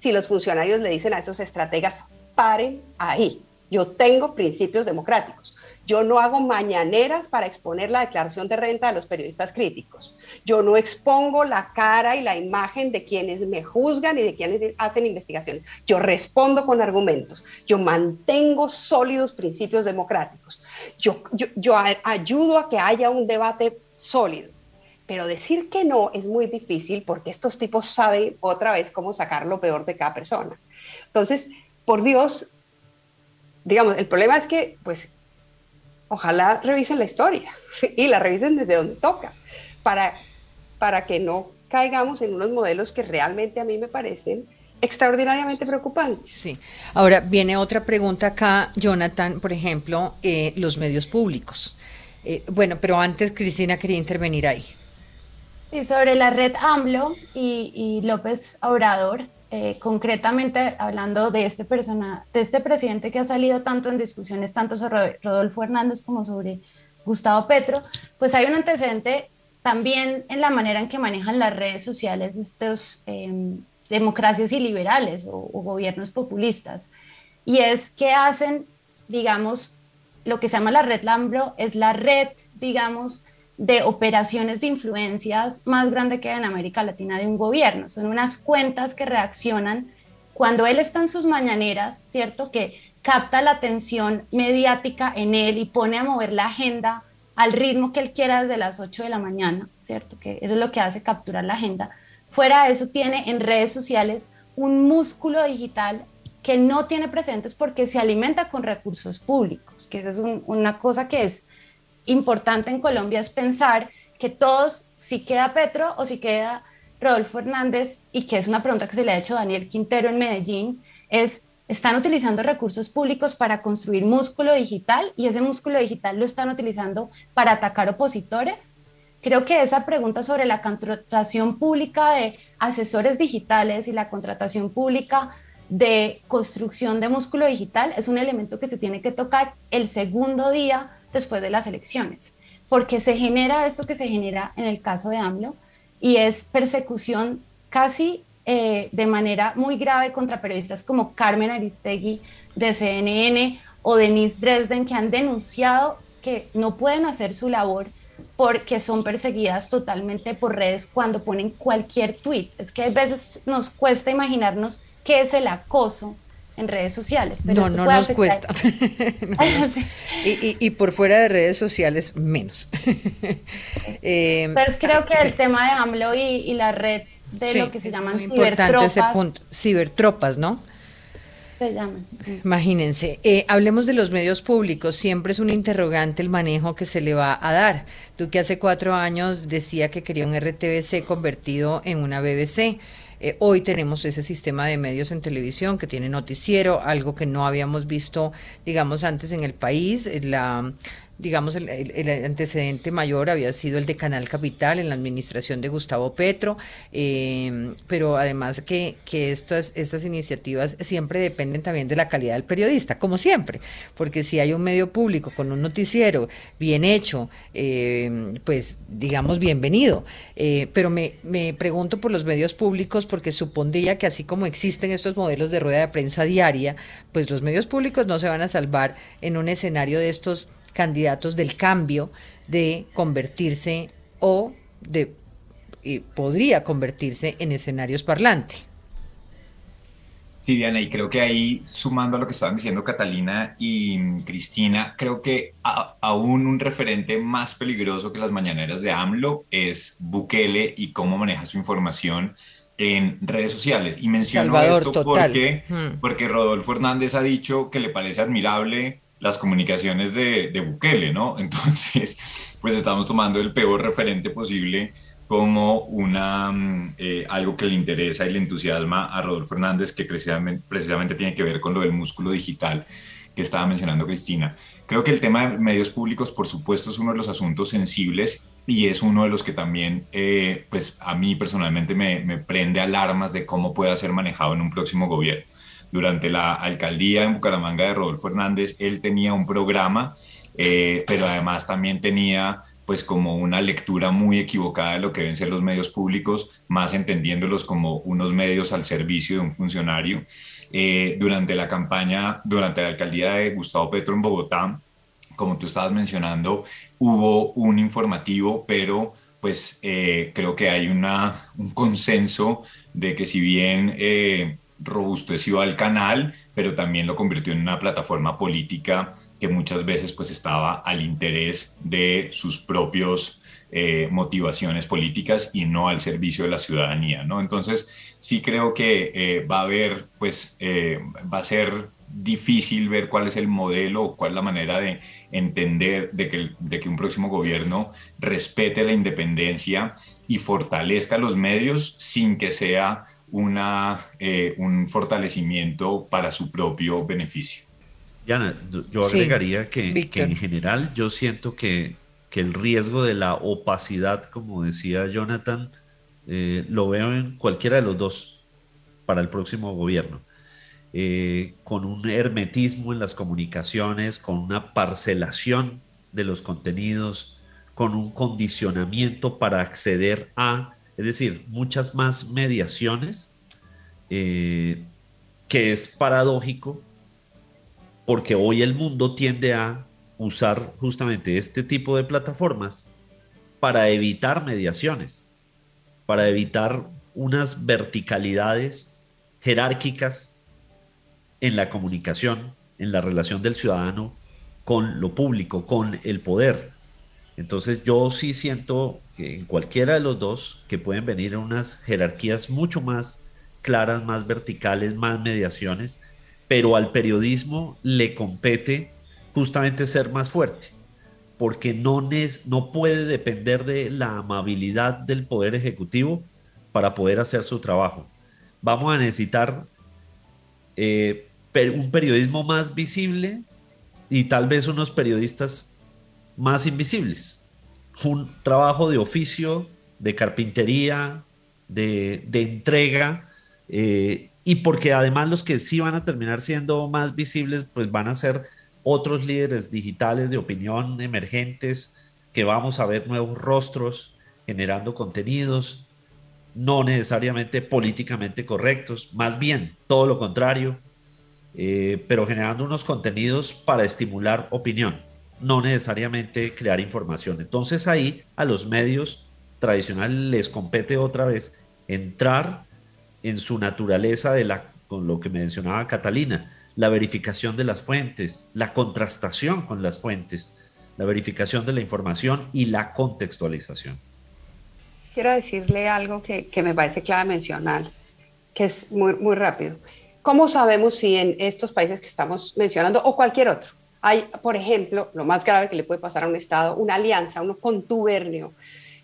si los funcionarios le dicen a esos estrategas, paren ahí, yo tengo principios democráticos. Yo no hago mañaneras para exponer la declaración de renta de los periodistas críticos. Yo no expongo la cara y la imagen de quienes me juzgan y de quienes hacen investigaciones. Yo respondo con argumentos. Yo mantengo sólidos principios democráticos. Yo, yo, ayudo a que haya un debate sólido. Pero decir que no es muy difícil porque estos tipos saben otra vez cómo sacar lo peor de cada persona. Entonces, por Dios, digamos, el problema es que, pues, ojalá revisen la historia y la revisen desde donde toca, para, para que no caigamos en unos modelos que realmente a mí me parecen extraordinariamente preocupantes. Sí. Ahora viene otra pregunta acá, Jonathan, por ejemplo, eh, los medios públicos. Eh, bueno, pero antes Cristina quería intervenir ahí. Sí, sobre la red AMLO y, y López Obrador, eh, concretamente hablando de este persona, de este presidente que ha salido tanto en discusiones, tanto sobre Rodolfo Hernández como sobre Gustavo Petro, pues hay un antecedente también en la manera en que manejan las redes sociales estos em, democracias iliberales o, o gobiernos populistas. Y es que hacen, digamos, lo que se llama la red Lambro, es la red, digamos, de operaciones de influencias más grande que en América Latina de un gobierno. Son unas cuentas que reaccionan cuando él está en sus mañaneras, ¿cierto? Que capta la atención mediática en él y pone a mover la agenda al ritmo que él quiera desde las 8 de la mañana, ¿cierto? Que eso es lo que hace capturar la agenda. Fuera de eso, tiene en redes sociales un músculo digital que no tiene presentes porque se alimenta con recursos públicos, que es una cosa que es importante en Colombia es pensar que todos, si queda Petro o si queda Rodolfo Hernández, y que es una pregunta que se le ha hecho a Daniel Quintero en Medellín, es, están utilizando recursos públicos para construir músculo digital y ese músculo digital lo están utilizando para atacar opositores. Creo que esa pregunta sobre la contratación pública de asesores digitales y la contratación pública de construcción de músculo digital es un elemento que se tiene que tocar el segundo día después de las elecciones, porque se genera esto que se genera en el caso de AMLO y es persecución casi eh, de manera muy grave contra periodistas como Carmen Aristegui de CNN o Denise Dresden que han denunciado que no pueden hacer su labor porque son perseguidas totalmente por redes cuando ponen cualquier tweet. Es que a veces nos cuesta imaginarnos qué es el acoso en redes sociales. Pero no, no nos cuesta. y, por fuera de redes sociales, menos. eh, pues creo que el tema de AMLO y, la red de lo que se llaman cibertropas. Cibertropas, ¿no? Se llaman. Imagínense, eh, hablemos de los medios públicos. Siempre es un interrogante el manejo que se le va a dar. Tú que hace cuatro años decía que quería un RTBC convertido en una BBC. Eh, hoy tenemos ese sistema de medios en televisión que tiene noticiero, algo que no habíamos visto, digamos, antes en el país. La, digamos, el, antecedente mayor había sido el de Canal Capital en la administración de Gustavo Petro, eh, pero además que, que estas, estas iniciativas siempre dependen también de la calidad del periodista, como siempre, porque si hay un medio público con un noticiero bien hecho, eh, pues digamos bienvenido. Eh, pero me, me pregunto por los medios públicos porque supondría que así como existen estos modelos de rueda de prensa diaria, pues los medios públicos no se van a salvar en un escenario de estos candidatos del cambio de convertirse o de podría convertirse en escenarios parlantes. Sí, Diana, y creo que ahí, sumando a lo que estaban diciendo Catalina y Cristina, creo que aún un referente más peligroso que las mañaneras de AMLO es Bukele y cómo maneja su información en redes sociales. Y menciono esto porque, hmm. porque Rodolfo Hernández ha dicho que le parece admirable las comunicaciones de, de Bukele, ¿no? Entonces, pues estamos tomando el peor referente posible como una, mm, eh, algo que le interesa y le entusiasma a Rodolfo Hernández, que precisamente, tiene que ver con lo del músculo digital que estaba mencionando Cristina. Creo que el tema de medios públicos, por supuesto, es uno de los asuntos sensibles y es uno de los que también, eh, pues a mí personalmente me, me prende alarmas de cómo pueda ser manejado en un próximo gobierno durante la alcaldía en Bucaramanga de Rodolfo Hernández, él tenía un programa, eh, pero además también tenía pues como una lectura muy equivocada de lo que deben ser los medios públicos, más entendiéndolos como unos medios al servicio de un funcionario. Eh, durante la campaña, durante la alcaldía de Gustavo Petro en Bogotá, como tú estabas mencionando, hubo un informativo, pero pues eh, creo que hay una, un consenso de que si bien robusteció al canal, pero también lo convirtió en una plataforma política que muchas veces pues estaba al interés de sus propios eh, motivaciones políticas y no al servicio de la ciudadanía, ¿no? Entonces sí creo que eh, va a haber, pues eh, va a ser difícil ver cuál es el modelo o cuál es la manera de entender de que, de que un próximo gobierno respete la independencia y fortalezca los medios sin que sea una, eh, un fortalecimiento para su propio beneficio. Yana, yo agregaría que, en general yo siento que, el riesgo de la opacidad, como decía Jonathan, eh, lo veo en cualquiera de los dos para el próximo gobierno. Eh, con un hermetismo en las comunicaciones, con una parcelación de los contenidos, con un condicionamiento para acceder a es decir, muchas más mediaciones, eh, que es paradójico, porque hoy el mundo tiende a usar justamente este tipo de plataformas para evitar mediaciones, para evitar unas verticalidades jerárquicas en la comunicación, en la relación del ciudadano con lo público, con el poder. Entonces yo sí siento que en cualquiera de los dos que pueden venir unas jerarquías mucho más claras, más verticales, más mediaciones, pero al periodismo le compete justamente ser más fuerte, porque no, no puede depender de la amabilidad del Poder Ejecutivo para poder hacer su trabajo. Vamos a necesitar eh, un periodismo más visible y tal vez unos periodistas más invisibles. Un trabajo de oficio, de carpintería, de, entrega, eh, y porque además los que sí van a terminar siendo más visibles, pues van a ser otros líderes digitales de opinión emergentes, que vamos a ver nuevos rostros generando contenidos, no necesariamente políticamente correctos, más bien todo lo contrario, eh, pero generando unos contenidos para estimular opinión no necesariamente crear información. Entonces ahí a los medios tradicionales les compete otra vez entrar en su naturaleza de la con lo que mencionaba Catalina, la verificación de las fuentes, la contrastación con las fuentes, la verificación de la información y la contextualización. Quiero decirle algo que, que me parece clave mencionar, que es muy, muy rápido. ¿Cómo sabemos si en estos países que estamos mencionando o cualquier otro hay, por ejemplo, lo más grave que le puede pasar a un Estado, una alianza, un contubernio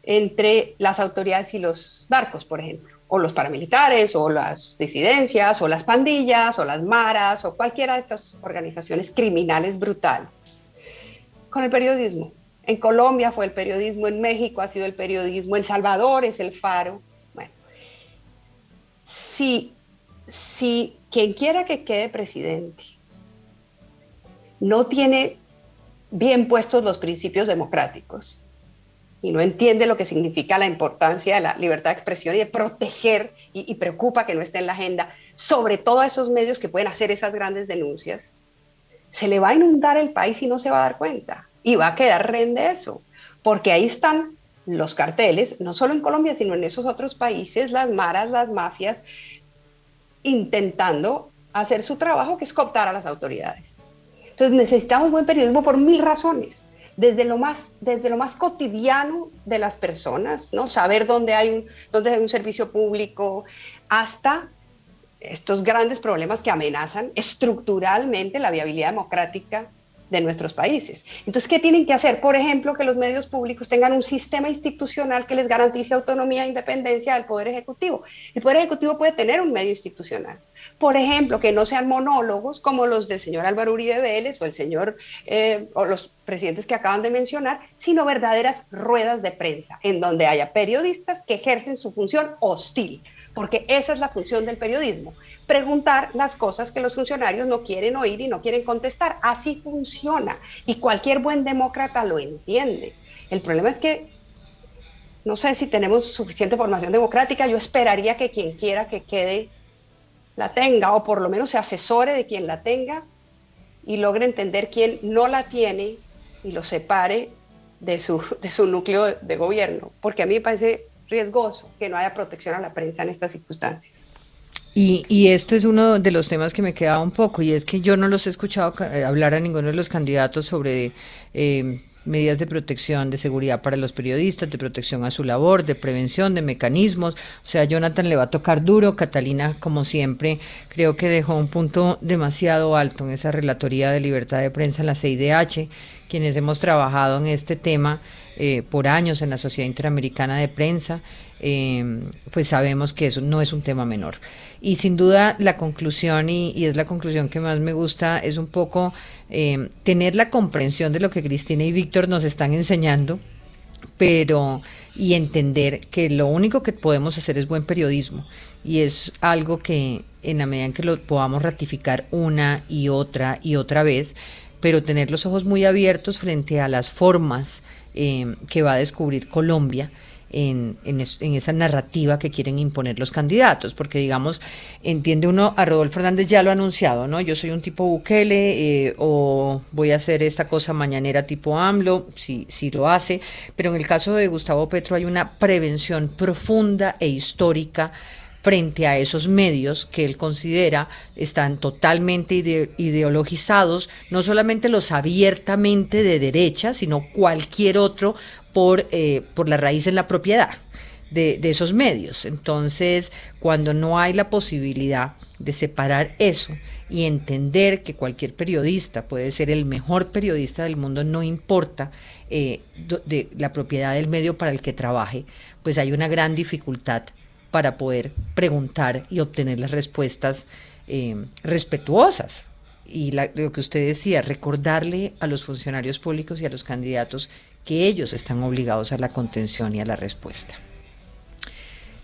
entre las autoridades y los barcos, por ejemplo, o los paramilitares, o las disidencias, o las pandillas, o las maras, o cualquiera de estas organizaciones criminales brutales? Con el periodismo. En Colombia fue el periodismo, en México ha sido el periodismo, en Salvador es el faro. Bueno, si, si quien quiera que quede presidente no tiene bien puestos los principios democráticos y no entiende lo que significa la importancia de la libertad de expresión y de proteger y, preocupa que no esté en la agenda, sobre todo a esos medios que pueden hacer esas grandes denuncias, se le va a inundar el país y no se va a dar cuenta y va a quedar de eso, porque ahí están los carteles, no solo en Colombia, sino en esos otros países, las maras, las mafias, intentando hacer su trabajo, que es cooptar a las autoridades. Entonces necesitamos buen periodismo por mil razones, desde lo más, desde lo más cotidiano de las personas, ¿no? saber dónde hay, un, dónde hay un servicio público, hasta estos grandes problemas que amenazan estructuralmente la viabilidad democrática de nuestros países. Entonces, ¿qué tienen que hacer? Por ejemplo, que los medios públicos tengan un sistema institucional que les garantice autonomía e independencia del Poder Ejecutivo. El Poder Ejecutivo puede tener un medio institucional, por ejemplo, que no sean monólogos como los del señor Álvaro Uribe Vélez o el señor eh, o los presidentes que acaban de mencionar, sino verdaderas ruedas de prensa en donde haya periodistas que ejercen su función hostil, porque esa es la función del periodismo, preguntar las cosas que los funcionarios no quieren oír y no quieren contestar. Así funciona y cualquier buen demócrata lo entiende. El problema es que no sé si tenemos suficiente formación democrática, yo esperaría que quien quiera que quede la tenga o por lo menos se asesore de quien la tenga y logre entender quién no la tiene y lo separe de su, de su núcleo de gobierno, porque a mí me parece riesgoso que no haya protección a la prensa en estas circunstancias. Y, y, esto es uno de los temas que me quedaba un poco, y es que yo no los he escuchado hablar a ninguno de los candidatos sobre eh, medidas de protección, de seguridad para los periodistas, de protección a su labor, de prevención, de mecanismos. O sea, Jonathan le va a tocar duro. Catalina, como siempre, creo que dejó un punto demasiado alto en esa relatoría de libertad de prensa en la CIDH, quienes hemos trabajado en este tema eh, por años en la Sociedad Interamericana de Prensa, eh, pues sabemos que eso no es un tema menor. Y sin duda la conclusión, y, es la conclusión que más me gusta, es un poco eh, tener la comprensión de lo que Cristina y Víctor nos están enseñando, pero y entender que lo único que podemos hacer es buen periodismo y es algo que en la medida en que lo podamos ratificar una y otra y otra vez, pero tener los ojos muy abiertos frente a las formas eh, que va a descubrir Colombia en, esa narrativa que quieren imponer los candidatos, porque digamos, entiende uno, a Rodolfo Fernández ya lo ha anunciado, ¿no? Yo soy un tipo Bukele eh, o voy a hacer esta cosa mañanera tipo AMLO, si, si lo hace, pero en el caso de Gustavo Petro hay una prevención profunda e histórica frente a esos medios que él considera están totalmente ideologizados, no solamente los abiertamente de derecha, sino cualquier otro por, eh, por la raíz en la propiedad de, esos medios. Entonces, cuando no hay la posibilidad de separar eso y entender que cualquier periodista puede ser el mejor periodista del mundo, no importa eh, de la propiedad del medio para el que trabaje, pues hay una gran dificultad para poder preguntar y obtener las respuestas eh, respetuosas. Y lo que usted decía, recordarle a los funcionarios públicos y a los candidatos que ellos están obligados a la contención y a la respuesta.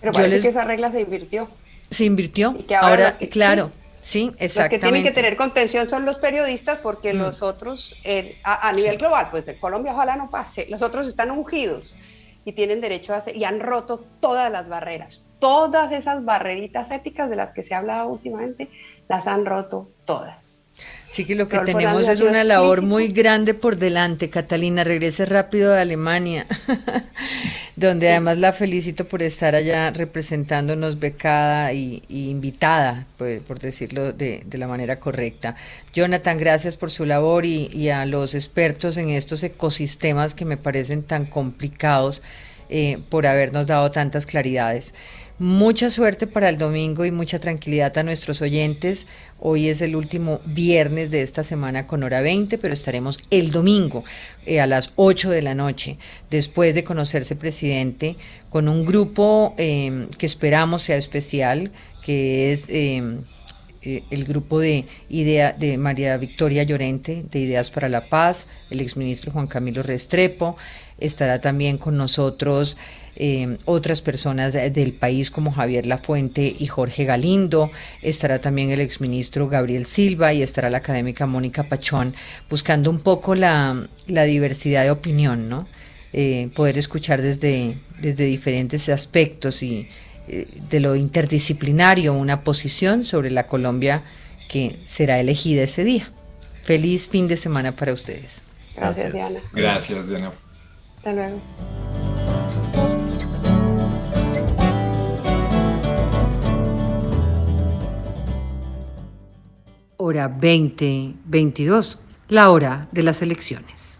Pero parece que esa regla se invirtió. Se invirtió. ahora, claro, sí, exactamente. Los que tienen que tener contención son los periodistas porque mm. los otros, eh, a, nivel global, pues de Colombia ojalá no pase, los otros están ungidos y tienen derecho a hacer, y han roto todas las barreras, todas esas barreritas éticas de las que se ha hablado últimamente, las han roto todas. Sí que lo que tenemos es una labor muy grande por delante. Catalina, regrese rápido a Alemania. donde además la felicito por estar allá representándonos becada y, invitada, pues, por decirlo de, la manera correcta. Jonathan, gracias por su labor y, y, a los expertos en estos ecosistemas que me parecen tan complicados eh, por habernos dado tantas claridades. Mucha suerte para el domingo y mucha tranquilidad a nuestros oyentes. Hoy es el último viernes de esta semana con hora 20, pero estaremos el domingo eh, a las 8 de la noche, después de conocerse presidente, con un grupo eh, que esperamos sea especial, que es eh, el grupo de idea de María Victoria Llorente, de Ideas para la Paz, el exministro Juan Camilo Restrepo, estará también con nosotros. Eh, otras personas del país como Javier Lafuente y Jorge Galindo, estará también el exministro Gabriel Silva y estará la académica Mónica Pachón, buscando un poco la, diversidad de opinión, ¿no? Eh, poder escuchar desde, desde diferentes aspectos y eh, de lo interdisciplinario una posición sobre la Colombia que será elegida ese día. Feliz fin de semana para ustedes. Gracias, Diana. Gracias, Diana. Hora 2022, la hora de las elecciones.